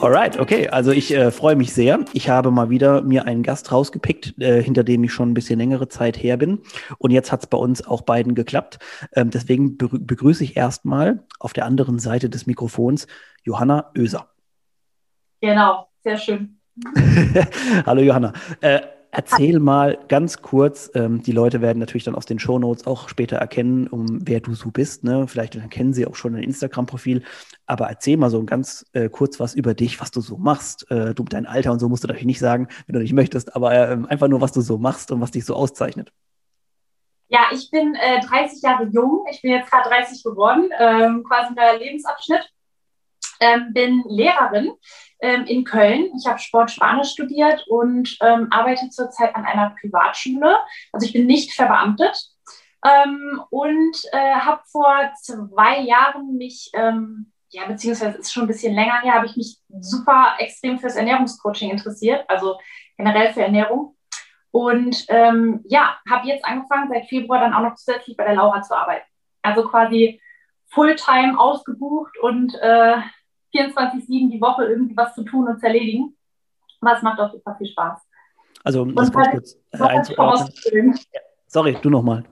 Alright, okay. Also ich äh, freue mich sehr. Ich habe mal wieder mir einen Gast rausgepickt, äh, hinter dem ich schon ein bisschen längere Zeit her bin. Und jetzt hat es bei uns auch beiden geklappt. Ähm, deswegen begrüße ich erstmal auf der anderen Seite des Mikrofons Johanna Oeser. Genau, sehr schön. Hallo Johanna. Äh, Erzähl mal ganz kurz, ähm, die Leute werden natürlich dann aus den Shownotes auch später erkennen, um wer du so bist. Ne? Vielleicht kennen sie auch schon dein Instagram-Profil, aber erzähl mal so ganz äh, kurz was über dich, was du so machst. Äh, du dein Alter und so musst du natürlich nicht sagen, wenn du nicht möchtest, aber äh, einfach nur, was du so machst und was dich so auszeichnet. Ja, ich bin 30 äh, Jahre jung. Ich bin jetzt gerade 30 geworden, ähm, quasi neuer Lebensabschnitt. Ähm, bin Lehrerin ähm, in Köln. Ich habe Sport Spanisch studiert und ähm, arbeite zurzeit an einer Privatschule. Also ich bin nicht verbeamtet ähm, und äh, habe vor zwei Jahren mich, ähm, ja, beziehungsweise ist schon ein bisschen länger her, habe ich mich super extrem fürs Ernährungscoaching interessiert, also generell für Ernährung. Und ähm, ja, habe jetzt angefangen, seit Februar dann auch noch zusätzlich bei der Laura zu arbeiten. Also quasi Fulltime ausgebucht und äh, 24-7 die Woche irgendwie was zu tun und zu erledigen. Aber es macht auch super viel Spaß. Also, um das ganz kurz äh, einzuordnen. Sorry, du nochmal.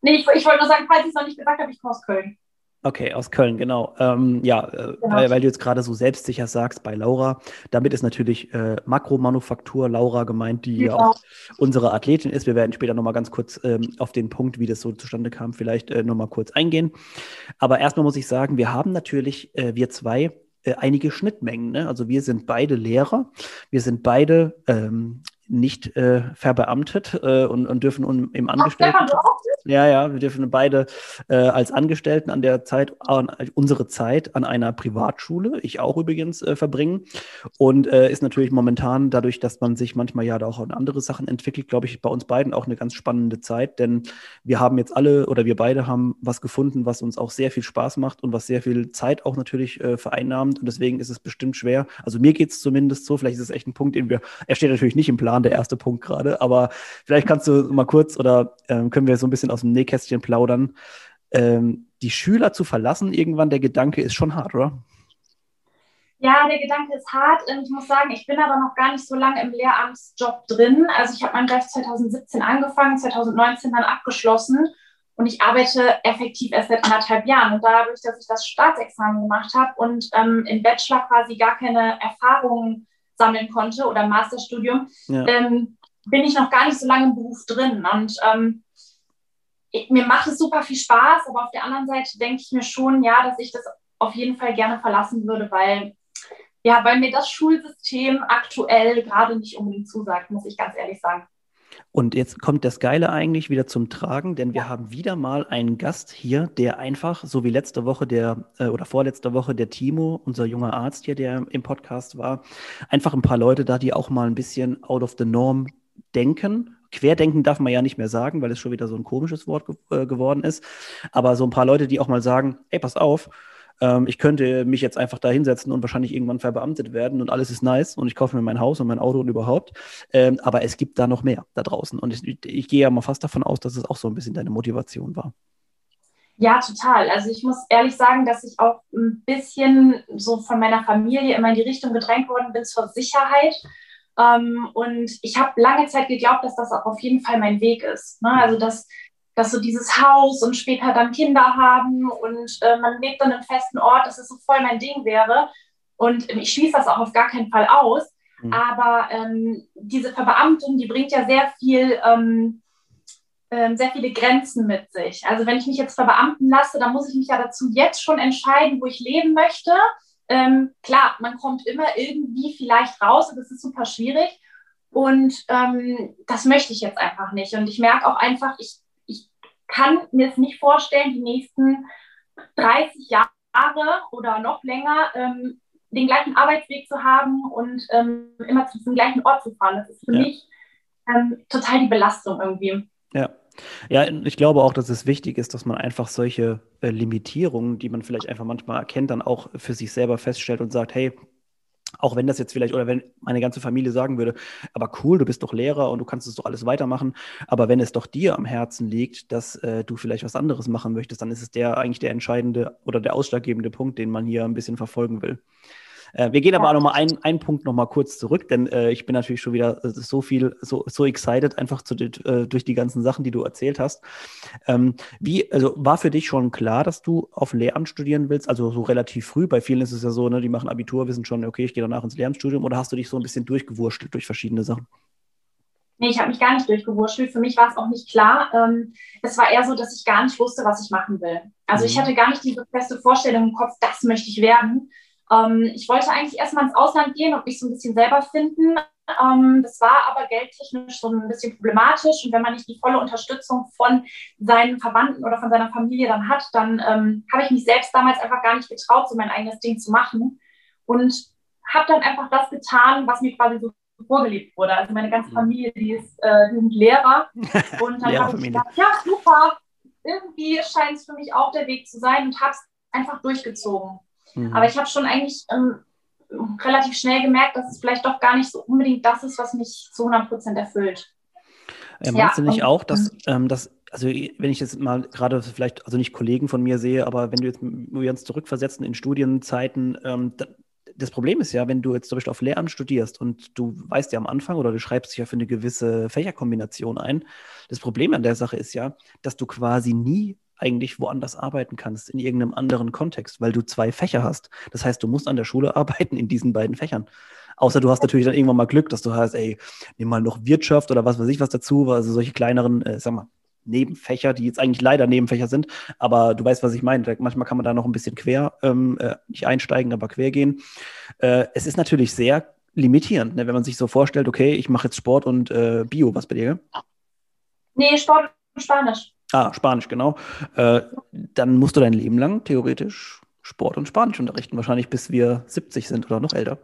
Nee, ich, ich wollte nur sagen, falls ich es noch nicht gesagt habe, ich komme aus Köln. Okay, aus Köln, genau. Ähm, ja, äh, genau. Weil, weil, du jetzt gerade so selbstsicher sagst bei Laura, damit ist natürlich äh, Makromanufaktur Laura gemeint, die ja auch unsere Athletin ist. Wir werden später nochmal ganz kurz ähm, auf den Punkt, wie das so zustande kam, vielleicht äh, nochmal kurz eingehen. Aber erstmal muss ich sagen, wir haben natürlich, äh, wir zwei, äh, einige Schnittmengen. Ne? Also wir sind beide Lehrer, wir sind beide ähm, nicht äh, verbeamtet äh, und, und, dürfen im Angestellten. Ja, ja, wir dürfen beide äh, als Angestellten an der Zeit, an, unsere Zeit an einer Privatschule, ich auch übrigens, äh, verbringen. Und äh, ist natürlich momentan, dadurch, dass man sich manchmal ja auch an andere Sachen entwickelt, glaube ich, bei uns beiden auch eine ganz spannende Zeit. Denn wir haben jetzt alle oder wir beide haben was gefunden, was uns auch sehr viel Spaß macht und was sehr viel Zeit auch natürlich äh, vereinnahmt. Und deswegen ist es bestimmt schwer. Also mir geht es zumindest so, vielleicht ist es echt ein Punkt, den wir, er steht natürlich nicht im Plan, der erste Punkt gerade, aber vielleicht kannst du mal kurz oder ähm, können wir so ein bisschen aus dem Nähkästchen plaudern. Ähm, die Schüler zu verlassen, irgendwann der Gedanke ist schon hart, oder? Ja, der Gedanke ist hart. Ich muss sagen, ich bin aber noch gar nicht so lange im Lehramtsjob drin. Also ich habe mein Recht 2017 angefangen, 2019 dann abgeschlossen und ich arbeite effektiv erst seit anderthalb Jahren. Und dadurch, dass ich das Staatsexamen gemacht habe und ähm, im Bachelor quasi gar keine Erfahrungen sammeln konnte oder Masterstudium, ja. ähm, bin ich noch gar nicht so lange im Beruf drin. Und ähm, ich, mir macht es super viel Spaß, aber auf der anderen Seite denke ich mir schon, ja, dass ich das auf jeden Fall gerne verlassen würde, weil, ja, weil mir das Schulsystem aktuell gerade nicht unbedingt zusagt, muss ich ganz ehrlich sagen. Und jetzt kommt das Geile eigentlich wieder zum Tragen, denn wir haben wieder mal einen Gast hier, der einfach, so wie letzte Woche der äh, oder vorletzte Woche der Timo, unser junger Arzt hier, der im Podcast war, einfach ein paar Leute da, die auch mal ein bisschen out of the norm denken. Querdenken darf man ja nicht mehr sagen, weil es schon wieder so ein komisches Wort ge äh, geworden ist. Aber so ein paar Leute, die auch mal sagen, ey, pass auf, ähm, ich könnte mich jetzt einfach da hinsetzen und wahrscheinlich irgendwann verbeamtet werden und alles ist nice und ich kaufe mir mein Haus und mein Auto und überhaupt. Ähm, aber es gibt da noch mehr da draußen. Und ich, ich gehe ja mal fast davon aus, dass es auch so ein bisschen deine Motivation war. Ja, total. Also ich muss ehrlich sagen, dass ich auch ein bisschen so von meiner Familie immer in die Richtung gedrängt worden bin zur Sicherheit. Ähm, und ich habe lange Zeit geglaubt, dass das auch auf jeden Fall mein Weg ist. Ne? Also dass dass so dieses Haus und später dann Kinder haben und äh, man lebt dann im festen Ort, dass es so voll mein Ding wäre. Und ähm, ich schließe das auch auf gar keinen Fall aus. Mhm. Aber ähm, diese Verbeamtung, die bringt ja sehr viel, ähm, ähm, sehr viele Grenzen mit sich. Also wenn ich mich jetzt verbeamten lasse, dann muss ich mich ja dazu jetzt schon entscheiden, wo ich leben möchte. Ähm, klar, man kommt immer irgendwie vielleicht raus und das ist super schwierig. Und ähm, das möchte ich jetzt einfach nicht. Und ich merke auch einfach, ich kann mir es nicht vorstellen, die nächsten 30 Jahre oder noch länger ähm, den gleichen Arbeitsweg zu haben und ähm, immer zu diesem gleichen Ort zu fahren. Das ist für ja. mich ähm, total die Belastung irgendwie. Ja. Ja, ich glaube auch, dass es wichtig ist, dass man einfach solche äh, Limitierungen, die man vielleicht einfach manchmal erkennt, dann auch für sich selber feststellt und sagt, hey, auch wenn das jetzt vielleicht, oder wenn meine ganze Familie sagen würde, aber cool, du bist doch Lehrer und du kannst es doch alles weitermachen, aber wenn es doch dir am Herzen liegt, dass äh, du vielleicht was anderes machen möchtest, dann ist es der eigentlich der entscheidende oder der ausschlaggebende Punkt, den man hier ein bisschen verfolgen will. Äh, wir gehen aber ja. noch mal einen, einen Punkt noch mal kurz zurück, denn äh, ich bin natürlich schon wieder äh, so viel, so, so excited einfach zu, äh, durch die ganzen Sachen, die du erzählt hast. Ähm, wie, also war für dich schon klar, dass du auf Lehramt studieren willst? Also so relativ früh. Bei vielen ist es ja so, ne, die machen Abitur, wissen schon, okay, ich gehe danach ins Lehramtsstudium. Oder hast du dich so ein bisschen durchgewurschtelt durch verschiedene Sachen? Nee, ich habe mich gar nicht durchgewurschtelt. Für mich war es auch nicht klar. Ähm, es war eher so, dass ich gar nicht wusste, was ich machen will. Also mhm. ich hatte gar nicht diese feste Vorstellung im Kopf, das möchte ich werden. Ähm, ich wollte eigentlich erstmal ins Ausland gehen und mich so ein bisschen selber finden. Ähm, das war aber geldtechnisch so ein bisschen problematisch. Und wenn man nicht die volle Unterstützung von seinen Verwandten oder von seiner Familie dann hat, dann ähm, habe ich mich selbst damals einfach gar nicht getraut, so mein eigenes Ding zu machen. Und habe dann einfach das getan, was mir quasi so vorgelebt wurde. Also meine ganze mhm. Familie, die, ist, äh, die sind Lehrer. Und dann habe ich gedacht, ja, super, irgendwie scheint es für mich auch der Weg zu sein und habe es einfach durchgezogen. Mhm. Aber ich habe schon eigentlich ähm, relativ schnell gemerkt, dass es vielleicht doch gar nicht so unbedingt das ist, was mich zu 100 Prozent erfüllt. Ja, meinst ja, du nicht auch, dass, mhm. ähm, dass, also wenn ich jetzt mal gerade vielleicht, also nicht Kollegen von mir sehe, aber wenn du jetzt wir uns zurückversetzen in Studienzeiten, ähm, das Problem ist ja, wenn du jetzt zum Beispiel auf Lehramt studierst und du weißt ja am Anfang oder du schreibst dich ja für eine gewisse Fächerkombination ein. Das Problem an der Sache ist ja, dass du quasi nie eigentlich woanders arbeiten kannst, in irgendeinem anderen Kontext, weil du zwei Fächer hast. Das heißt, du musst an der Schule arbeiten in diesen beiden Fächern. Außer du hast natürlich dann irgendwann mal Glück, dass du hast, ey, nimm mal noch Wirtschaft oder was weiß ich was dazu, also solche kleineren, äh, sag mal, Nebenfächer, die jetzt eigentlich leider Nebenfächer sind, aber du weißt, was ich meine. Manchmal kann man da noch ein bisschen quer, ähm, äh, nicht einsteigen, aber quer gehen. Äh, es ist natürlich sehr limitierend, ne, wenn man sich so vorstellt, okay, ich mache jetzt Sport und äh, Bio, was bei dir? Nee, Sport und Spanisch. Ah, Spanisch, genau. Äh, dann musst du dein Leben lang theoretisch Sport und Spanisch unterrichten, wahrscheinlich bis wir 70 sind oder noch älter.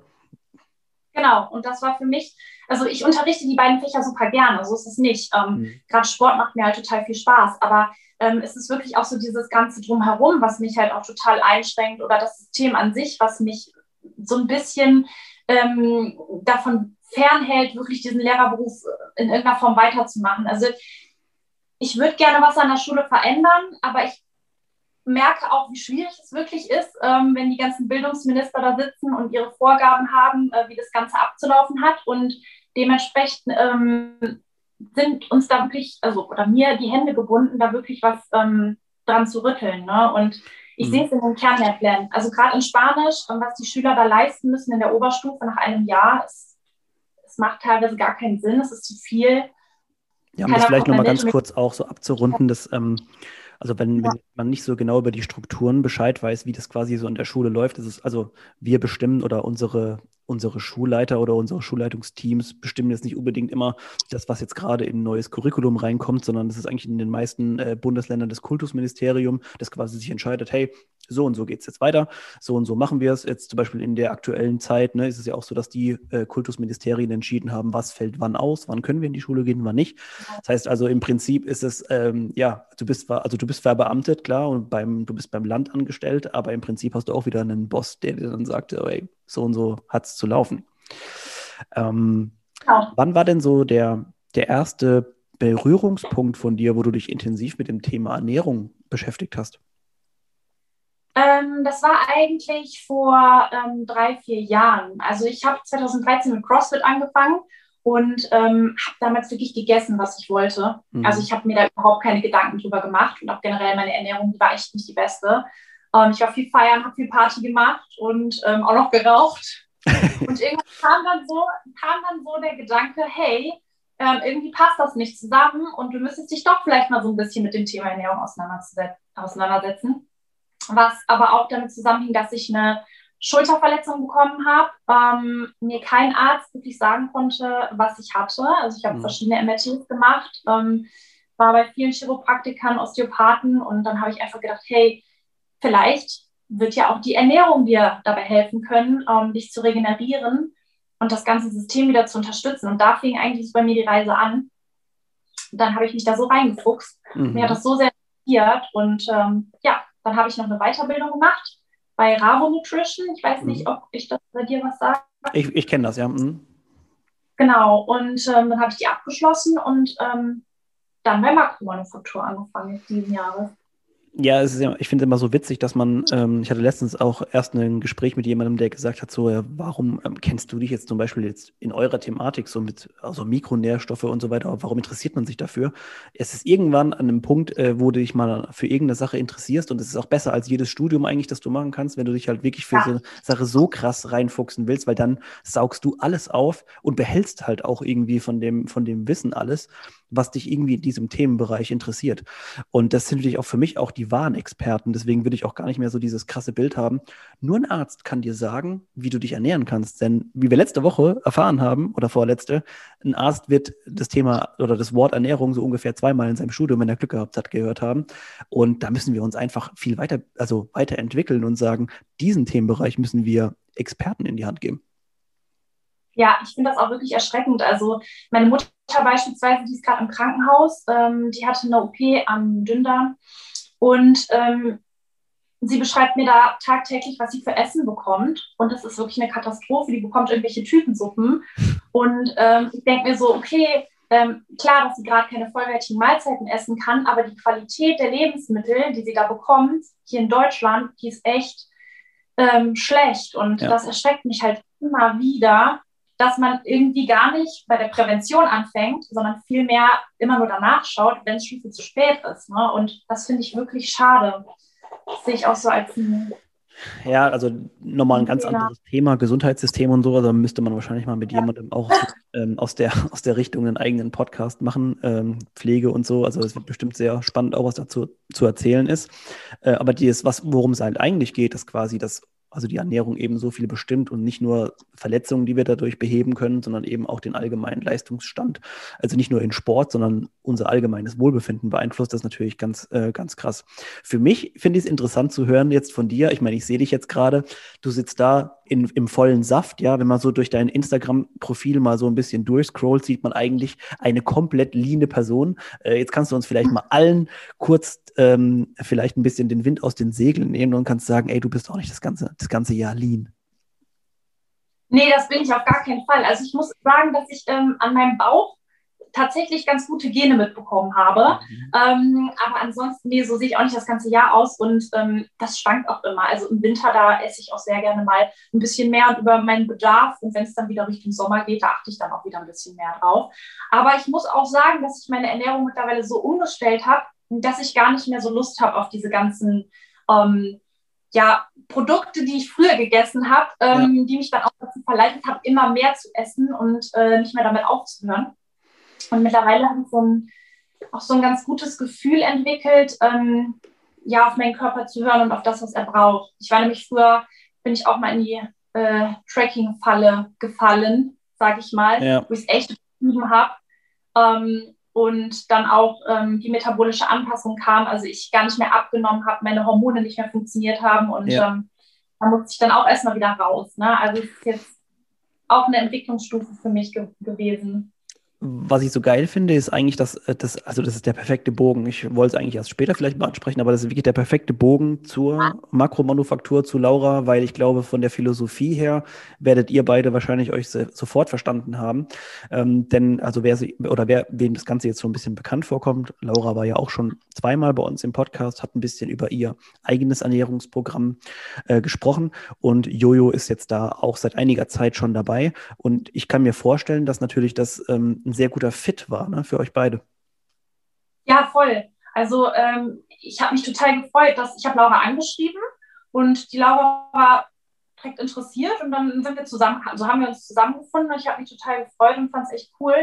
Genau, und das war für mich, also ich unterrichte die beiden Fächer super gerne, so ist es nicht. Ähm, mhm. Gerade Sport macht mir halt total viel Spaß, aber ähm, es ist wirklich auch so dieses ganze Drumherum, was mich halt auch total einschränkt oder das System an sich, was mich so ein bisschen ähm, davon fernhält, wirklich diesen Lehrerberuf in irgendeiner Form weiterzumachen. Also ich würde gerne was an der Schule verändern, aber ich merke auch, wie schwierig es wirklich ist, ähm, wenn die ganzen Bildungsminister da sitzen und ihre Vorgaben haben, äh, wie das Ganze abzulaufen hat. Und dementsprechend ähm, sind uns da wirklich, also oder mir die Hände gebunden, da wirklich was ähm, dran zu rütteln. Ne? Und ich mhm. sehe es in den Kernlehrplänen. Also gerade in Spanisch, was die Schüler da leisten müssen in der Oberstufe nach einem Jahr, es, es macht teilweise gar keinen Sinn, es ist zu viel. Ja, um das vielleicht nochmal ganz kurz auch so abzurunden, dass, ähm, also wenn, ja. wenn, man nicht so genau über die Strukturen Bescheid weiß, wie das quasi so in der Schule läuft, ist es, also wir bestimmen oder unsere, unsere Schulleiter oder unsere Schulleitungsteams bestimmen jetzt nicht unbedingt immer das, was jetzt gerade in ein neues Curriculum reinkommt, sondern das ist eigentlich in den meisten äh, Bundesländern das Kultusministerium, das quasi sich entscheidet, hey, so und so geht es jetzt weiter, so und so machen wir es. Jetzt zum Beispiel in der aktuellen Zeit ne, ist es ja auch so, dass die äh, Kultusministerien entschieden haben, was fällt wann aus, wann können wir in die Schule gehen, wann nicht. Das heißt also im Prinzip ist es, ähm, ja, du bist also du bist verbeamtet, klar, und beim, du bist beim Land angestellt, aber im Prinzip hast du auch wieder einen Boss, der dir dann sagt, oh, ey, so und so hat es zu laufen. Ähm, ja. Wann war denn so der, der erste Berührungspunkt von dir, wo du dich intensiv mit dem Thema Ernährung beschäftigt hast? Ähm, das war eigentlich vor ähm, drei, vier Jahren. Also ich habe 2013 mit CrossFit angefangen und ähm, habe damals wirklich gegessen, was ich wollte. Mhm. Also ich habe mir da überhaupt keine Gedanken drüber gemacht und auch generell meine Ernährung die war echt nicht die beste. Ähm, ich war viel feiern, habe viel Party gemacht und ähm, auch noch geraucht. und irgendwann kam dann so, kam dann so der Gedanke, hey, ähm, irgendwie passt das nicht zusammen und du müsstest dich doch vielleicht mal so ein bisschen mit dem Thema Ernährung auseinandersetzen was aber auch damit zusammenhing, dass ich eine Schulterverletzung bekommen habe, ähm, mir kein Arzt wirklich sagen konnte, was ich hatte. Also ich habe mhm. verschiedene MRTs gemacht, ähm, war bei vielen Chiropraktikern, Osteopathen und dann habe ich einfach gedacht, hey, vielleicht wird ja auch die Ernährung dir dabei helfen können, ähm, dich zu regenerieren und das ganze System wieder zu unterstützen. Und da fing eigentlich bei mir die Reise an. dann habe ich mich da so reingefuchst. Mhm. Mir hat das so sehr interessiert. Und ähm, ja, dann habe ich noch eine Weiterbildung gemacht bei Ravo Nutrition. Ich weiß nicht, mhm. ob ich das bei dir was sage. Ich, ich kenne das, ja. Mhm. Genau, und ähm, dann habe ich die abgeschlossen und ähm, dann bei Makromanufaktur angefangen diesen Jahres. Ja, es ist ja, ich finde es immer so witzig, dass man, ähm, ich hatte letztens auch erst ein Gespräch mit jemandem, der gesagt hat, so, ja, warum ähm, kennst du dich jetzt zum Beispiel jetzt in eurer Thematik so mit also Mikronährstoffe und so weiter, warum interessiert man sich dafür? Es ist irgendwann an einem Punkt, äh, wo du dich mal für irgendeine Sache interessierst und es ist auch besser als jedes Studium eigentlich, das du machen kannst, wenn du dich halt wirklich für ja. so eine Sache so krass reinfuchsen willst, weil dann saugst du alles auf und behältst halt auch irgendwie von dem, von dem Wissen alles was dich irgendwie in diesem Themenbereich interessiert. Und das sind natürlich auch für mich auch die wahren Experten. Deswegen würde ich auch gar nicht mehr so dieses krasse Bild haben. Nur ein Arzt kann dir sagen, wie du dich ernähren kannst. Denn wie wir letzte Woche erfahren haben oder vorletzte, ein Arzt wird das Thema oder das Wort Ernährung so ungefähr zweimal in seinem Studium, wenn er Glück gehabt hat, gehört haben. Und da müssen wir uns einfach viel weiter, also weiterentwickeln und sagen, diesen Themenbereich müssen wir Experten in die Hand geben. Ja, ich finde das auch wirklich erschreckend. Also meine Mutter beispielsweise, die ist gerade im Krankenhaus, ähm, die hatte eine OP am Dünndarm und ähm, sie beschreibt mir da tagtäglich, was sie für Essen bekommt. Und das ist wirklich eine Katastrophe. Die bekommt irgendwelche Tütensuppen. Und ähm, ich denke mir so, okay, ähm, klar, dass sie gerade keine vollwertigen Mahlzeiten essen kann, aber die Qualität der Lebensmittel, die sie da bekommt, hier in Deutschland, die ist echt ähm, schlecht. Und ja. das erschreckt mich halt immer wieder, dass man irgendwie gar nicht bei der Prävention anfängt, sondern vielmehr immer nur danach schaut, wenn es schon viel zu spät ist. Ne? Und das finde ich wirklich schade. Das sehe ich auch so als ein ja, also nochmal ein ganz ja. anderes Thema, Gesundheitssystem und so. Also müsste man wahrscheinlich mal mit ja. jemandem auch ähm, aus, der, aus der Richtung einen eigenen Podcast machen, ähm, Pflege und so. Also es wird bestimmt sehr spannend, auch was dazu zu erzählen ist. Äh, aber die ist, was, worum es halt eigentlich geht, ist quasi das also die Ernährung eben so viel bestimmt und nicht nur Verletzungen, die wir dadurch beheben können, sondern eben auch den allgemeinen Leistungsstand. Also nicht nur in Sport, sondern unser allgemeines Wohlbefinden beeinflusst das natürlich ganz, äh, ganz krass. Für mich finde ich es interessant zu hören jetzt von dir. Ich meine, ich sehe dich jetzt gerade. Du sitzt da in, im vollen Saft, ja. Wenn man so durch dein Instagram-Profil mal so ein bisschen durchscrollt, sieht man eigentlich eine komplett leane Person. Äh, jetzt kannst du uns vielleicht mal allen kurz ähm, vielleicht ein bisschen den Wind aus den Segeln nehmen und kannst sagen, ey, du bist auch nicht das ganze, das ganze Jahr lean. Nee, das bin ich auf gar keinen Fall. Also ich muss sagen, dass ich ähm, an meinem Bauch tatsächlich ganz gute Gene mitbekommen habe. Mhm. Ähm, aber ansonsten, nee, so sehe ich auch nicht das ganze Jahr aus und ähm, das schwankt auch immer. Also im Winter, da esse ich auch sehr gerne mal ein bisschen mehr und über meinen Bedarf. Und wenn es dann wieder Richtung Sommer geht, da achte ich dann auch wieder ein bisschen mehr drauf. Aber ich muss auch sagen, dass ich meine Ernährung mittlerweile so umgestellt habe, dass ich gar nicht mehr so Lust habe auf diese ganzen ähm, ja, Produkte, die ich früher gegessen habe, ähm, ja. die mich dann auch dazu verleitet haben, immer mehr zu essen und äh, nicht mehr damit aufzuhören. Und mittlerweile habe ich so ein, auch so ein ganz gutes Gefühl entwickelt, ähm, ja, auf meinen Körper zu hören und auf das, was er braucht. Ich war nämlich früher, bin ich auch mal in die äh, Tracking-Falle gefallen, sage ich mal, ja. wo ich es echt betrieben habe. Ähm, und dann auch ähm, die metabolische Anpassung kam, also ich gar nicht mehr abgenommen habe, meine Hormone nicht mehr funktioniert haben und ja. ähm, da musste ich dann auch erstmal wieder raus. Ne? Also es ist jetzt auch eine Entwicklungsstufe für mich ge gewesen was ich so geil finde, ist eigentlich, dass äh, das, also das ist der perfekte Bogen. Ich wollte es eigentlich erst später vielleicht mal ansprechen, aber das ist wirklich der perfekte Bogen zur Makromanufaktur, zu Laura, weil ich glaube, von der Philosophie her werdet ihr beide wahrscheinlich euch sofort verstanden haben. Ähm, denn, also wer sie, oder wer, wem das Ganze jetzt so ein bisschen bekannt vorkommt, Laura war ja auch schon zweimal bei uns im Podcast, hat ein bisschen über ihr eigenes Ernährungsprogramm äh, gesprochen und Jojo ist jetzt da auch seit einiger Zeit schon dabei. Und ich kann mir vorstellen, dass natürlich das ähm, ein sehr guter Fit war ne, für euch beide. Ja, voll. Also ähm, ich habe mich total gefreut, dass ich habe Laura angeschrieben und die Laura war direkt interessiert und dann sind wir zusammen, also haben wir uns zusammengefunden und ich habe mich total gefreut und fand es echt cool,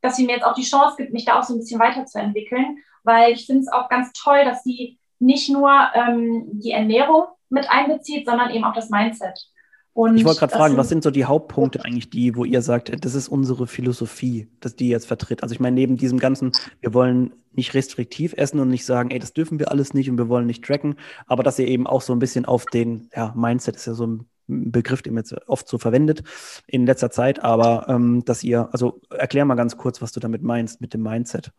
dass sie mir jetzt auch die Chance gibt, mich da auch so ein bisschen weiterzuentwickeln, weil ich finde es auch ganz toll, dass sie nicht nur ähm, die Ernährung mit einbezieht, sondern eben auch das Mindset. Und ich wollte gerade fragen, was sind so die Hauptpunkte eigentlich, die, wo ihr sagt, das ist unsere Philosophie, dass die jetzt vertritt? Also ich meine, neben diesem ganzen, wir wollen nicht restriktiv essen und nicht sagen, ey, das dürfen wir alles nicht und wir wollen nicht tracken, aber dass ihr eben auch so ein bisschen auf den, ja, Mindset ist ja so ein Begriff, den man jetzt oft so verwendet in letzter Zeit, aber ähm, dass ihr, also erklär mal ganz kurz, was du damit meinst mit dem Mindset.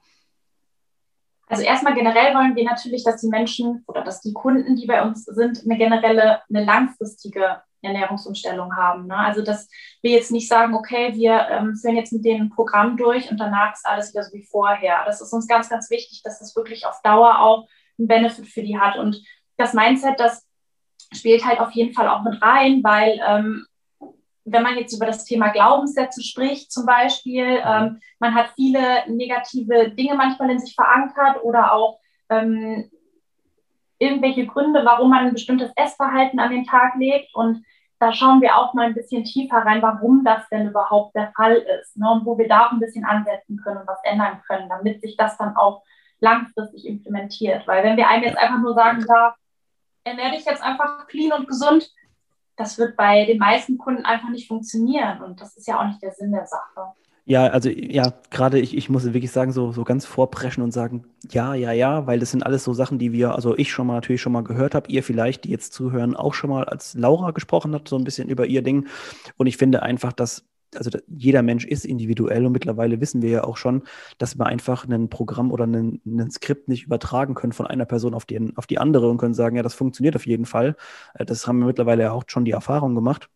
Also erstmal generell wollen wir natürlich, dass die Menschen oder dass die Kunden, die bei uns sind, eine generelle, eine langfristige Ernährungsumstellung haben. Ne? Also dass wir jetzt nicht sagen, okay, wir ähm, führen jetzt mit denen ein Programm durch und danach ist alles wieder so wie vorher. Das ist uns ganz, ganz wichtig, dass das wirklich auf Dauer auch einen Benefit für die hat. Und das Mindset, das spielt halt auf jeden Fall auch mit rein, weil ähm, wenn man jetzt über das Thema Glaubenssätze spricht, zum Beispiel, ähm, man hat viele negative Dinge manchmal in sich verankert oder auch ähm, irgendwelche Gründe, warum man ein bestimmtes Essverhalten an den Tag legt. Und da schauen wir auch mal ein bisschen tiefer rein, warum das denn überhaupt der Fall ist ne? und wo wir da auch ein bisschen ansetzen können und was ändern können, damit sich das dann auch langfristig implementiert. Weil wenn wir einem jetzt einfach nur sagen, da ernähre dich jetzt einfach clean und gesund, das wird bei den meisten Kunden einfach nicht funktionieren. Und das ist ja auch nicht der Sinn der Sache. Ja, also ja, gerade ich, ich muss wirklich sagen, so, so ganz vorpreschen und sagen, ja, ja, ja, weil das sind alles so Sachen, die wir, also ich schon mal natürlich schon mal gehört habe, ihr vielleicht, die jetzt zuhören, auch schon mal, als Laura gesprochen hat, so ein bisschen über ihr Ding. Und ich finde einfach, dass also jeder Mensch ist individuell und mittlerweile wissen wir ja auch schon, dass wir einfach ein Programm oder ein, Skript nicht übertragen können von einer Person auf die, auf die andere und können sagen, ja, das funktioniert auf jeden Fall. Äh, das haben wir mittlerweile auch schon die Erfahrung gemacht.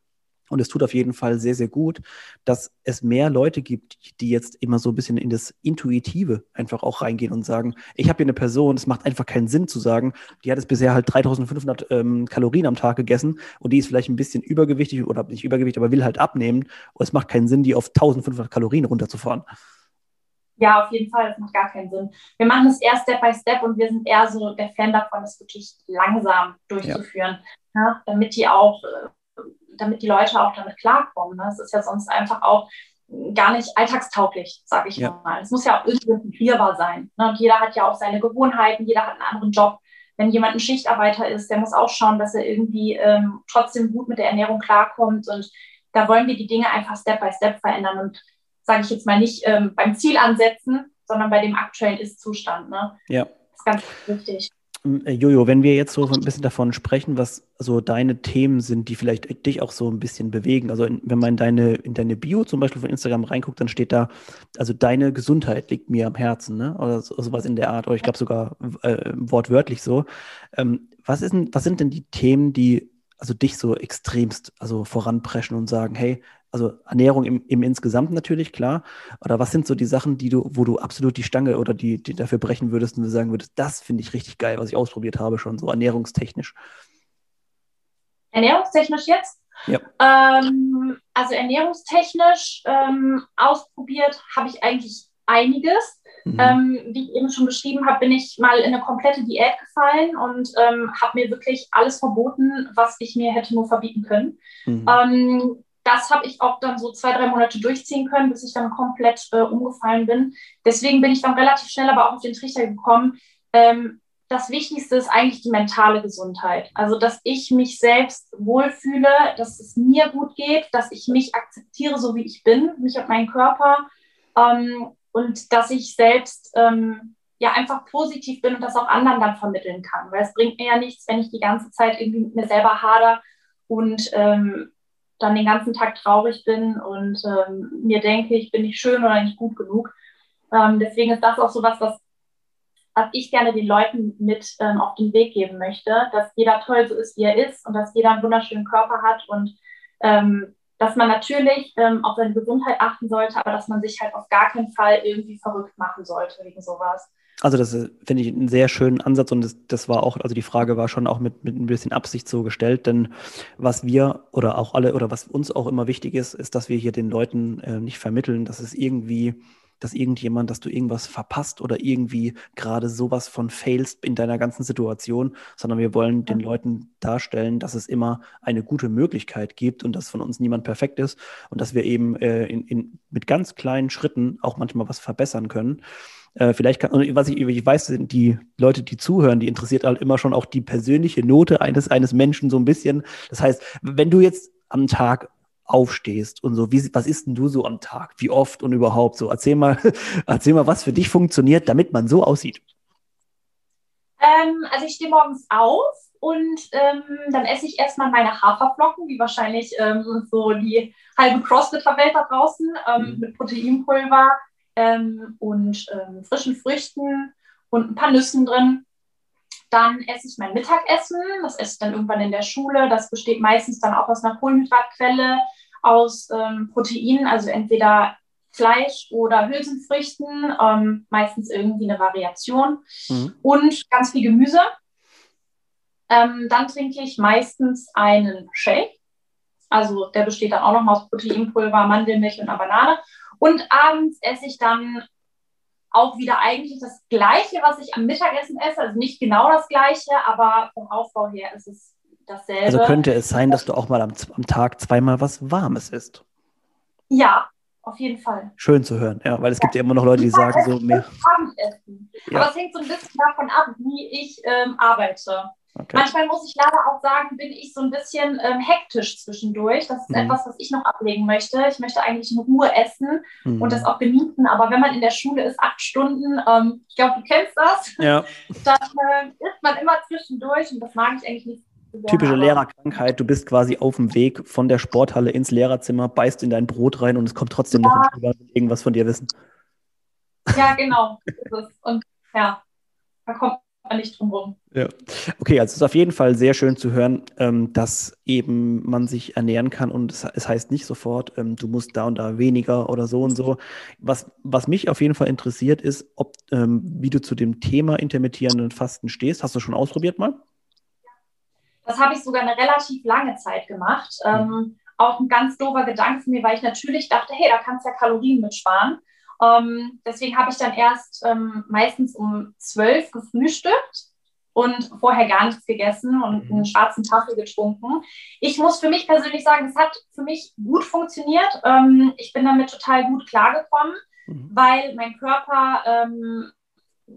Und es tut auf jeden Fall sehr, sehr gut, dass es mehr Leute gibt, die jetzt immer so ein bisschen in das Intuitive einfach auch reingehen und sagen, ich habe hier eine Person, es macht einfach keinen Sinn zu sagen, die hat es bisher halt 3500 ähm, Kalorien am Tag gegessen und die ist vielleicht ein bisschen übergewichtig oder nicht übergewichtig, aber will halt abnehmen. Und es macht keinen Sinn, die auf 1500 Kalorien runterzufahren. Ja, auf jeden Fall, das macht gar keinen Sinn. Wir machen es eher Step by Step und wir sind eher so der Fan davon, es wirklich langsam durchzuführen, ja. Ja, damit die auch äh, damit die Leute auch damit klarkommen. Ne? Es ist ja sonst einfach auch gar nicht alltagstauglich, sage ich ja. mal. Es muss ja auch irgendwie integrierbar sein. Ne? Und jeder hat ja auch seine Gewohnheiten, jeder hat einen anderen Job. Wenn jemand ein Schichtarbeiter ist, der muss auch schauen, dass er irgendwie ähm, trotzdem gut mit der Ernährung klarkommt. Und da wollen wir die Dinge einfach Step by Step verändern und sage ich jetzt mal nicht ähm, beim Ziel ansetzen, sondern bei dem aktuellen Ist-Zustand. Ne? Ja. Das ist ganz wichtig. Äh, Jojo, wenn wir jetzt so ein bisschen davon sprechen, was so deine Themen sind, die vielleicht dich auch so ein bisschen bewegen. Also in, wenn man in deine, in deine Bio zum Beispiel von Instagram reinguckt, dann steht da, also deine Gesundheit liegt mir am Herzen, ne? Oder so, sowas in der Art, oder ich glaube sogar äh, wortwörtlich so. Ähm, was, ist denn, was sind denn die Themen, die also dich so extremst also voranpreschen und sagen, hey, also Ernährung im, im insgesamt natürlich, klar. Oder was sind so die Sachen, die du, wo du absolut die Stange oder die, die dafür brechen würdest und du sagen würdest, das finde ich richtig geil, was ich ausprobiert habe schon, so ernährungstechnisch? Ernährungstechnisch jetzt? Ja. Ähm, also ernährungstechnisch ähm, ausprobiert habe ich eigentlich einiges. Mhm. Ähm, wie ich eben schon beschrieben habe, bin ich mal in eine komplette Diät gefallen und ähm, habe mir wirklich alles verboten, was ich mir hätte nur verbieten können. Mhm. Ähm, das habe ich auch dann so zwei, drei Monate durchziehen können, bis ich dann komplett äh, umgefallen bin. Deswegen bin ich dann relativ schnell aber auch auf den Trichter gekommen. Ähm, das Wichtigste ist eigentlich die mentale Gesundheit. Also, dass ich mich selbst wohlfühle, dass es mir gut geht, dass ich mich akzeptiere, so wie ich bin, mich und meinen Körper. Ähm, und dass ich selbst ähm, ja einfach positiv bin und das auch anderen dann vermitteln kann. Weil es bringt mir ja nichts, wenn ich die ganze Zeit irgendwie mit mir selber hader und ähm, dann den ganzen Tag traurig bin und ähm, mir denke, ich bin nicht schön oder nicht gut genug. Ähm, deswegen ist das auch so was, was, was ich gerne den Leuten mit ähm, auf den Weg geben möchte, dass jeder toll so ist, wie er ist und dass jeder einen wunderschönen Körper hat und ähm, dass man natürlich ähm, auf seine Gesundheit achten sollte, aber dass man sich halt auf gar keinen Fall irgendwie verrückt machen sollte wegen sowas. Also das äh, finde ich einen sehr schönen Ansatz und das, das, war auch, also die Frage war schon auch mit, mit ein bisschen Absicht so gestellt, denn was wir oder auch alle oder was uns auch immer wichtig ist, ist, dass wir hier den Leuten äh, nicht vermitteln, dass es irgendwie, dass irgendjemand, dass du irgendwas verpasst oder irgendwie gerade sowas von failst in deiner ganzen Situation, sondern wir wollen den Leuten darstellen, dass es immer eine gute Möglichkeit gibt und dass von uns niemand perfekt ist und dass wir eben äh, in, in, mit ganz kleinen Schritten auch manchmal was verbessern können. Äh, vielleicht kann, was ich, ich weiß, sind die Leute, die zuhören, die interessiert halt immer schon auch die persönliche Note eines, eines Menschen so ein bisschen. Das heißt, wenn du jetzt am Tag aufstehst und so, wie, was isst denn du so am Tag? Wie oft und überhaupt so? Erzähl mal, erzähl mal, was für dich funktioniert, damit man so aussieht. Ähm, also ich stehe morgens auf und ähm, dann esse ich erstmal meine Haferflocken, wie wahrscheinlich ähm, so die halbe Crossfitter-Welt da draußen, ähm, mhm. mit Proteinpulver, ähm, und ähm, frischen Früchten und ein paar Nüssen drin. Dann esse ich mein Mittagessen. Das esse ich dann irgendwann in der Schule. Das besteht meistens dann auch aus einer Kohlenhydratquelle, aus ähm, Proteinen, also entweder Fleisch oder Hülsenfrüchten, ähm, meistens irgendwie eine Variation mhm. und ganz viel Gemüse. Ähm, dann trinke ich meistens einen Shake. Also der besteht dann auch noch aus Proteinpulver, Mandelmilch und einer Banane. Und abends esse ich dann auch wieder eigentlich das Gleiche, was ich am Mittagessen esse. Also nicht genau das Gleiche, aber vom Aufbau her ist es dasselbe. Also könnte es sein, dass du auch mal am, am Tag zweimal was Warmes isst? Ja, auf jeden Fall. Schön zu hören, ja, weil es gibt ja immer noch Leute, die sagen so mehr. Abendessen. Ja. Aber es hängt so ein bisschen davon ab, wie ich ähm, arbeite. Okay. Manchmal muss ich leider auch sagen, bin ich so ein bisschen ähm, hektisch zwischendurch. Das ist mhm. etwas, was ich noch ablegen möchte. Ich möchte eigentlich in Ruhe essen mhm. und das auch genießen. Aber wenn man in der Schule ist, acht Stunden, ähm, ich glaube, du kennst das, ja. dann äh, isst man immer zwischendurch und das mag ich eigentlich nicht. Typische Lehrerkrankheit, du bist quasi auf dem Weg von der Sporthalle ins Lehrerzimmer, beißt in dein Brot rein und es kommt trotzdem ja. noch ein Schüler irgendwas von dir wissen. Ja, genau. Und ja, da kommt nicht drum rum. Ja. Okay, also es ist auf jeden Fall sehr schön zu hören, ähm, dass eben man sich ernähren kann und es, es heißt nicht sofort, ähm, du musst da und da weniger oder so und so. Was, was mich auf jeden Fall interessiert ist, ob, ähm, wie du zu dem Thema intermittierenden Fasten stehst. Hast du schon ausprobiert mal? Das habe ich sogar eine relativ lange Zeit gemacht. Mhm. auch ein ganz doofer Gedanke von mir, weil ich natürlich dachte, hey, da kannst du ja Kalorien mitsparen. Ähm, deswegen habe ich dann erst ähm, meistens um zwölf gefrühstückt und vorher gar nichts gegessen und mhm. einen schwarzen Kaffee getrunken. Ich muss für mich persönlich sagen, es hat für mich gut funktioniert. Ähm, ich bin damit total gut klargekommen, mhm. weil mein Körper ähm,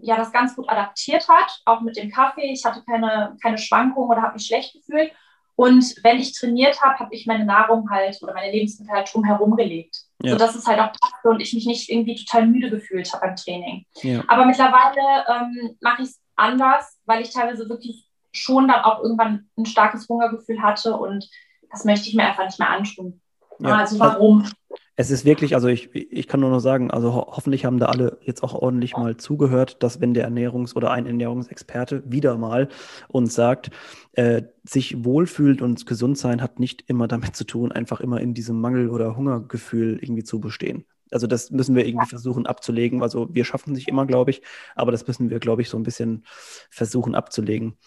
ja das ganz gut adaptiert hat, auch mit dem Kaffee. Ich hatte keine, keine Schwankungen oder habe mich schlecht gefühlt. Und wenn ich trainiert habe, habe ich meine Nahrung halt oder meine Lebensmittel halt drumherum gelegt. Ja. Sodass es halt auch passte und ich mich nicht irgendwie total müde gefühlt habe beim Training. Ja. Aber mittlerweile ähm, mache ich es anders, weil ich teilweise wirklich schon dann auch irgendwann ein starkes Hungergefühl hatte und das möchte ich mir einfach nicht mehr antun. Ja. Also warum? Es ist wirklich, also ich, ich kann nur noch sagen, also ho hoffentlich haben da alle jetzt auch ordentlich mal zugehört, dass wenn der Ernährungs- oder ein Ernährungsexperte wieder mal uns sagt, äh, sich wohlfühlt und gesund sein hat nicht immer damit zu tun, einfach immer in diesem Mangel- oder Hungergefühl irgendwie zu bestehen. Also das müssen wir irgendwie versuchen abzulegen. Also wir schaffen es nicht immer, glaube ich, aber das müssen wir, glaube ich, so ein bisschen versuchen abzulegen.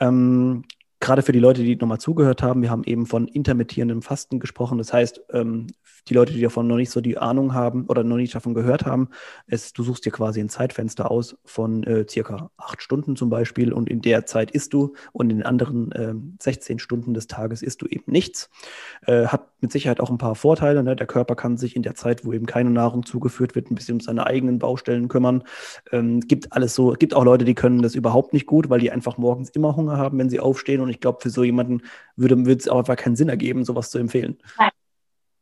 Ähm, gerade für die Leute, die nochmal zugehört haben, wir haben eben von intermittierendem Fasten gesprochen. Das heißt, ähm, die Leute, die davon noch nicht so die Ahnung haben oder noch nicht davon gehört haben, ist, du suchst dir quasi ein Zeitfenster aus von äh, circa acht Stunden zum Beispiel und in der Zeit isst du und in den anderen äh, 16 Stunden des Tages isst du eben nichts. Äh, hat mit Sicherheit auch ein paar Vorteile. Ne? Der Körper kann sich in der Zeit, wo eben keine Nahrung zugeführt wird, ein bisschen um seine eigenen Baustellen kümmern. Ähm, gibt alles so, gibt auch Leute, die können das überhaupt nicht gut, weil die einfach morgens immer Hunger haben, wenn sie aufstehen. Und ich glaube, für so jemanden würde es auch einfach keinen Sinn ergeben, sowas zu empfehlen. Nein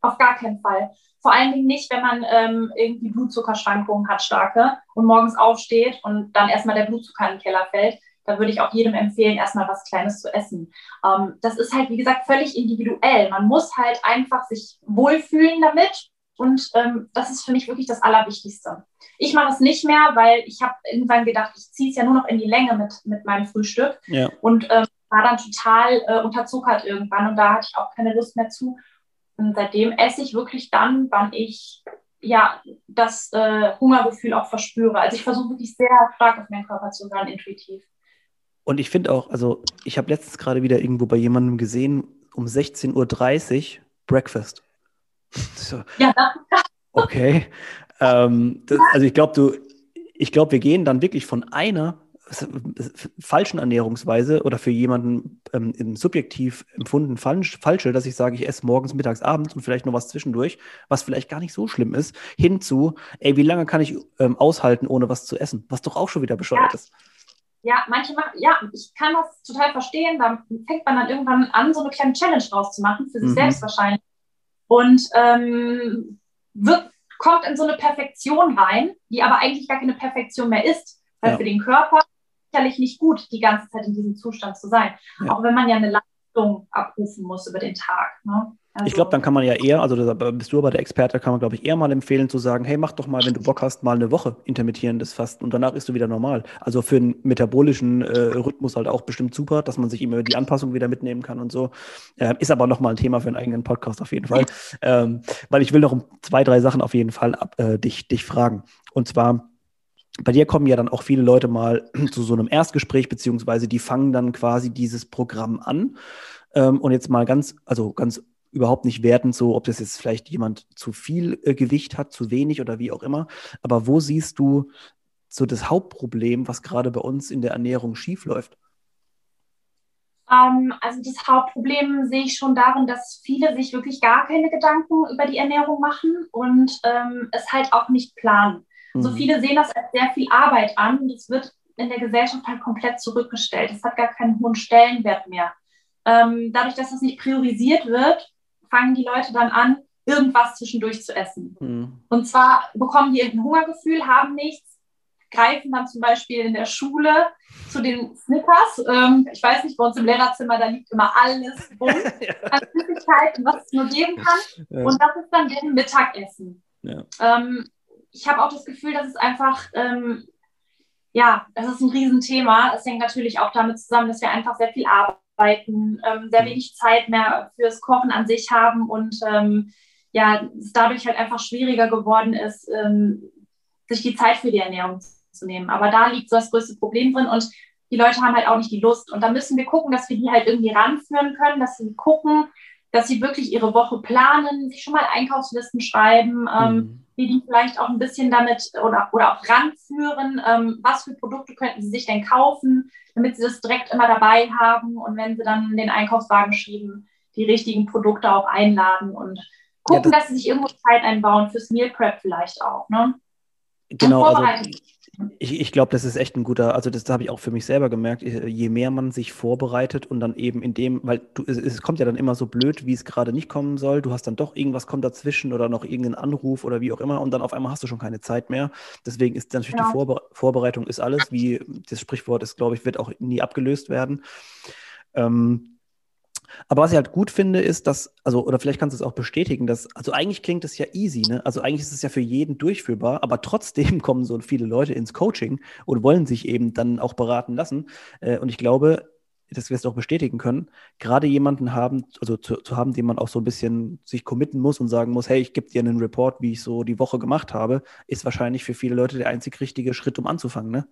auf gar keinen Fall. Vor allen Dingen nicht, wenn man ähm, irgendwie Blutzuckerschwankungen hat, starke, und morgens aufsteht und dann erstmal der Blutzucker in den Keller fällt. Da würde ich auch jedem empfehlen, erstmal was Kleines zu essen. Ähm, das ist halt, wie gesagt, völlig individuell. Man muss halt einfach sich wohlfühlen damit. Und ähm, das ist für mich wirklich das Allerwichtigste. Ich mache es nicht mehr, weil ich habe irgendwann gedacht, ich ziehe es ja nur noch in die Länge mit, mit meinem Frühstück. Ja. Und ähm, war dann total äh, unterzuckert irgendwann und da hatte ich auch keine Lust mehr zu. Und seitdem esse ich wirklich dann, wann ich ja das äh, Hungergefühl auch verspüre. Also ich versuche wirklich sehr stark auf meinen Körper zu hören, intuitiv. Und ich finde auch, also ich habe letztens gerade wieder irgendwo bei jemandem gesehen, um 16.30 Uhr Breakfast. so. Ja. Okay. Ähm, das, also ich glaube, du, ich glaube, wir gehen dann wirklich von einer falschen Ernährungsweise oder für jemanden ähm, subjektiv empfunden falsch, falsche, dass ich sage, ich esse morgens, mittags, abends und vielleicht noch was zwischendurch, was vielleicht gar nicht so schlimm ist, hinzu, ey, wie lange kann ich ähm, aushalten, ohne was zu essen? Was doch auch schon wieder bescheuert ja. ist. Ja, manche machen, ja, ich kann das total verstehen. Da fängt man dann irgendwann an, so eine kleine Challenge rauszumachen, für sich mhm. selbst wahrscheinlich. Und ähm, wird, kommt in so eine Perfektion rein, die aber eigentlich gar keine Perfektion mehr ist. Weil ja. für den Körper sicherlich nicht gut, die ganze Zeit in diesem Zustand zu sein. Ja. Auch wenn man ja eine Leistung abrufen muss über den Tag. Ne? Also, ich glaube, dann kann man ja eher, also da bist du aber der Experte, kann man, glaube ich, eher mal empfehlen zu sagen, hey, mach doch mal, wenn du Bock hast, mal eine Woche intermittierendes Fasten und danach ist du wieder normal. Also für einen metabolischen äh, Rhythmus halt auch bestimmt super, dass man sich immer die Anpassung wieder mitnehmen kann und so. Äh, ist aber nochmal ein Thema für einen eigenen Podcast auf jeden Fall. ähm, weil ich will noch um zwei, drei Sachen auf jeden Fall ab, äh, dich, dich fragen. Und zwar, bei dir kommen ja dann auch viele Leute mal zu so einem Erstgespräch, beziehungsweise die fangen dann quasi dieses Programm an. Ähm, und jetzt mal ganz, also ganz überhaupt nicht wertend so, ob das jetzt vielleicht jemand zu viel äh, Gewicht hat, zu wenig oder wie auch immer. Aber wo siehst du so das Hauptproblem, was gerade bei uns in der Ernährung schiefläuft? Ähm, also das Hauptproblem sehe ich schon darin, dass viele sich wirklich gar keine Gedanken über die Ernährung machen und ähm, es halt auch nicht planen. Mhm. So viele sehen das als sehr viel Arbeit an. Das wird in der Gesellschaft halt komplett zurückgestellt. Es hat gar keinen hohen Stellenwert mehr. Ähm, dadurch, dass das nicht priorisiert wird, fangen die Leute dann an, irgendwas zwischendurch zu essen. Mhm. Und zwar bekommen die irgendein Hungergefühl, haben nichts, greifen dann zum Beispiel in der Schule zu den Snickers. Ähm, ich weiß nicht, bei uns im Lehrerzimmer, da liegt immer alles rum ja. an Flüssigkeiten, was es nur geben kann. Ja. Und das ist dann deren Mittagessen. Ja. Ähm, ich habe auch das Gefühl, dass es einfach, ähm, ja, das ist ein Riesenthema. Es hängt natürlich auch damit zusammen, dass wir einfach sehr viel arbeiten arbeiten, ähm, sehr mhm. wenig Zeit mehr fürs Kochen an sich haben und ähm, ja, es dadurch halt einfach schwieriger geworden ist, ähm, sich die Zeit für die Ernährung zu nehmen. Aber da liegt so das größte Problem drin und die Leute haben halt auch nicht die Lust. Und da müssen wir gucken, dass wir die halt irgendwie ranführen können, dass sie gucken, dass sie wirklich ihre Woche planen, sich schon mal Einkaufslisten schreiben, ähm, mhm. Wie die vielleicht auch ein bisschen damit oder, oder auch ranführen, ähm, was für Produkte könnten sie sich denn kaufen, damit sie das direkt immer dabei haben und wenn sie dann den Einkaufswagen schieben, die richtigen Produkte auch einladen und gucken, ja, das dass sie sich irgendwo Zeit einbauen fürs Meal Prep vielleicht auch. Ne? Genau, also ich, ich glaube, das ist echt ein guter, also das, das habe ich auch für mich selber gemerkt, je mehr man sich vorbereitet und dann eben in dem, weil du, es, es kommt ja dann immer so blöd, wie es gerade nicht kommen soll, du hast dann doch irgendwas kommt dazwischen oder noch irgendeinen Anruf oder wie auch immer und dann auf einmal hast du schon keine Zeit mehr. Deswegen ist natürlich ja. die Vorbe Vorbereitung ist alles, wie das Sprichwort ist, glaube ich, wird auch nie abgelöst werden. Ähm, aber was ich halt gut finde, ist, dass, also, oder vielleicht kannst du es auch bestätigen, dass, also eigentlich klingt es ja easy, ne? Also eigentlich ist es ja für jeden durchführbar, aber trotzdem kommen so viele Leute ins Coaching und wollen sich eben dann auch beraten lassen. Äh, und ich glaube, dass wir es auch bestätigen können, gerade jemanden haben, also zu, zu, haben, den man auch so ein bisschen sich committen muss und sagen muss, hey, ich gebe dir einen Report, wie ich so die Woche gemacht habe, ist wahrscheinlich für viele Leute der einzig richtige Schritt, um anzufangen, ne?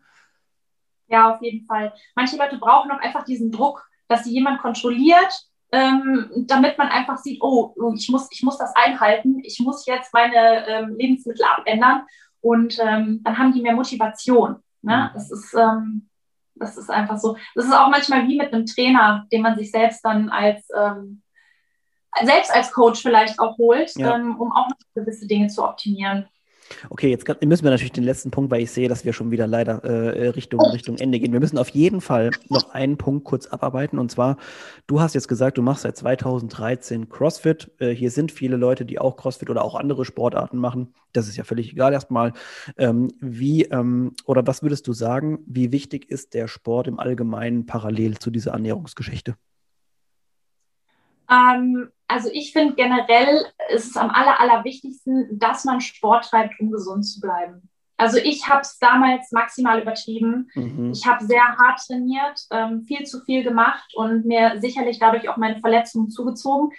Ja, auf jeden Fall. Manche Leute brauchen auch einfach diesen Druck, dass sie jemand kontrolliert, ähm, damit man einfach sieht, oh, oh, ich muss, ich muss das einhalten, ich muss jetzt meine ähm, Lebensmittel abändern und ähm, dann haben die mehr Motivation. Ne? Mhm. Das, ist, ähm, das ist einfach so. Das ist auch manchmal wie mit einem Trainer, den man sich selbst dann als ähm, selbst als Coach vielleicht auch holt, ja. Ähm, um auch gewisse Dinge zu optimieren. Okay, jetzt müssen wir natürlich den letzten Punkt, weil ich sehe, dass wir schon wieder leider äh, Richtung, Richtung Ende gehen. Wir müssen auf jeden Fall noch einen Punkt kurz abarbeiten. Und zwar, du hast jetzt gesagt, du machst seit 2013 CrossFit. Äh, hier sind viele Leute, die auch CrossFit oder auch andere Sportarten machen. Das ist ja völlig egal erstmal. Ähm, wie ähm, oder was würdest du sagen, wie wichtig ist der Sport im Allgemeinen parallel zu dieser Ernährungsgeschichte? Ähm, also ich finde generell ist es am aller, allerwichtigsten, dass man Sport treibt, um gesund zu bleiben. Also ich habe es damals maximal übertrieben. Mhm. Ich habe sehr hart trainiert, ähm, viel zu viel gemacht und mir sicherlich dadurch auch meine Verletzungen zugezogen.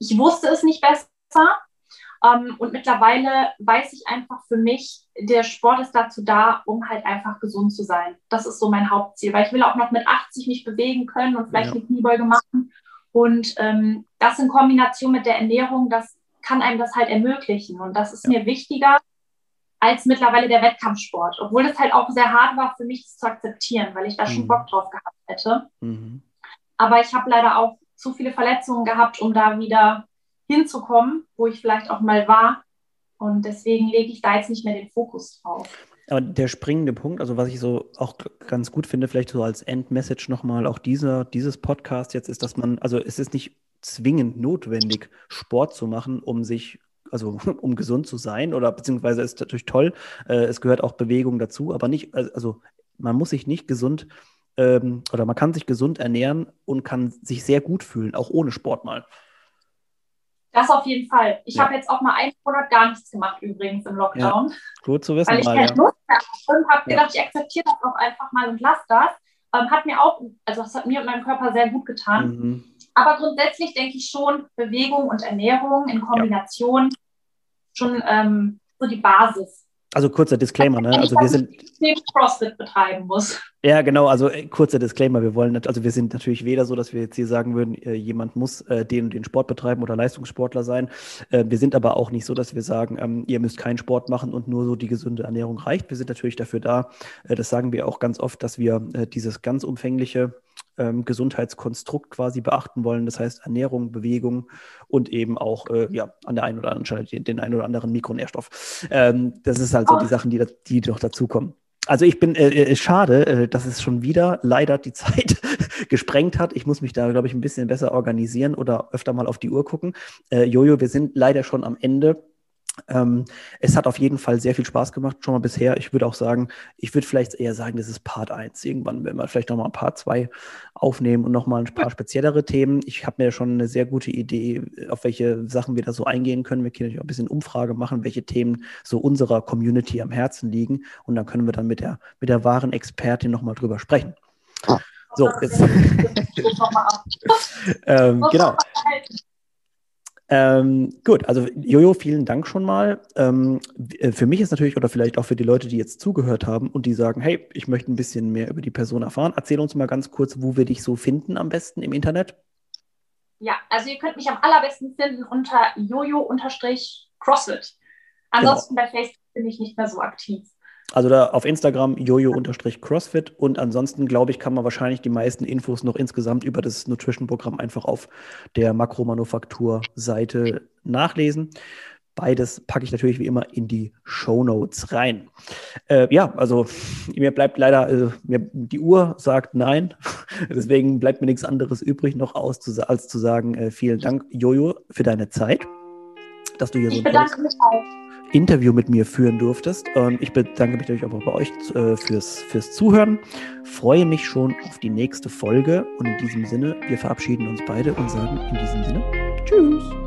Ich wusste es nicht besser. Ähm, und mittlerweile weiß ich einfach für mich, der Sport ist dazu da, um halt einfach gesund zu sein. Das ist so mein Hauptziel, weil ich will auch noch mit 80 mich bewegen können und vielleicht ja. eine Kniebeuge machen. Und ähm, das in Kombination mit der Ernährung, das kann einem das halt ermöglichen. Und das ist ja. mir wichtiger als mittlerweile der Wettkampfsport. Obwohl es halt auch sehr hart war für mich, das zu akzeptieren, weil ich da mhm. schon Bock drauf gehabt hätte. Mhm. Aber ich habe leider auch zu viele Verletzungen gehabt, um da wieder hinzukommen, wo ich vielleicht auch mal war. Und deswegen lege ich da jetzt nicht mehr den Fokus drauf. Aber der springende Punkt, also was ich so auch ganz gut finde, vielleicht so als Endmessage nochmal, auch dieser, dieses Podcast jetzt ist, dass man, also es ist nicht zwingend notwendig, Sport zu machen, um sich, also um gesund zu sein oder beziehungsweise ist natürlich toll, äh, es gehört auch Bewegung dazu, aber nicht, also man muss sich nicht gesund ähm, oder man kann sich gesund ernähren und kann sich sehr gut fühlen, auch ohne Sport mal. Das auf jeden Fall. Ich ja. habe jetzt auch mal einen Monat gar nichts gemacht, übrigens im Lockdown. Ja, gut zu wissen. Weil ich mal, keine ja. Lust mehr und habe gedacht, ich akzeptiere das auch einfach mal und lasse das. Ähm, hat mir auch, also das hat mir und meinem Körper sehr gut getan. Mhm. Aber grundsätzlich denke ich schon, Bewegung und Ernährung in Kombination schon ähm, so die Basis. Also kurzer Disclaimer, ne? Also wir sind CrossFit betreiben muss. Ja, genau. Also äh, kurzer Disclaimer. Wir wollen, also wir sind natürlich weder so, dass wir jetzt hier sagen würden, äh, jemand muss äh, den den Sport betreiben oder Leistungssportler sein. Wir sind aber auch nicht so, dass wir sagen, ähm, ihr müsst keinen Sport machen und nur so die gesunde Ernährung reicht. Wir sind natürlich dafür da. Das sagen wir auch ganz oft, dass wir dieses ganz umfängliche ähm, Gesundheitskonstrukt quasi beachten wollen. Das heißt Ernährung, Bewegung und eben auch äh, ja, an der einen oder anderen Stelle den, den einen oder anderen Mikronährstoff. Ähm, das ist halt so die Sachen, die, die noch dazukommen. Also ich bin äh, äh, schade, äh, dass es schon wieder leider die Zeit gesprengt hat. Ich muss mich da, glaube ich, ein bisschen besser organisieren oder öfter mal auf die Uhr gucken. Äh, Jojo, wir sind leider schon am Ende. Ähm, es hat auf jeden Fall sehr viel Spaß gemacht, schon mal bisher. Ich würde auch sagen, ich würde vielleicht eher sagen, das ist Part 1. Irgendwann werden wir vielleicht nochmal Part 2 aufnehmen und nochmal ein paar speziellere Themen. Ich habe mir schon eine sehr gute Idee, auf welche Sachen wir da so eingehen können. Wir können natürlich auch ein bisschen Umfrage machen, welche Themen so unserer Community am Herzen liegen. Und dann können wir dann mit der, mit der wahren Expertin nochmal drüber sprechen. So, jetzt. ähm, genau. Ähm, gut, also Jojo, vielen Dank schon mal. Ähm, äh, für mich ist natürlich, oder vielleicht auch für die Leute, die jetzt zugehört haben und die sagen, hey, ich möchte ein bisschen mehr über die Person erfahren, erzähl uns mal ganz kurz, wo wir dich so finden am besten im Internet. Ja, also ihr könnt mich am allerbesten finden unter jojo-crossfit. Ansonsten genau. bei Facebook bin ich nicht mehr so aktiv. Also da auf Instagram jojo-crossfit und ansonsten glaube ich, kann man wahrscheinlich die meisten Infos noch insgesamt über das Nutrition-Programm einfach auf der Makromanufaktur-Seite nachlesen. Beides packe ich natürlich wie immer in die Show Notes rein. Äh, ja, also mir bleibt leider, äh, mir, die Uhr sagt nein. Deswegen bleibt mir nichts anderes übrig, noch aus als zu sagen, äh, vielen Dank, Jojo, für deine Zeit, dass du hier ich so ein Interview mit mir führen durftest. Und ich bedanke mich natürlich auch bei euch äh, fürs, fürs Zuhören. Freue mich schon auf die nächste Folge. Und in diesem Sinne, wir verabschieden uns beide und sagen in diesem Sinne Tschüss.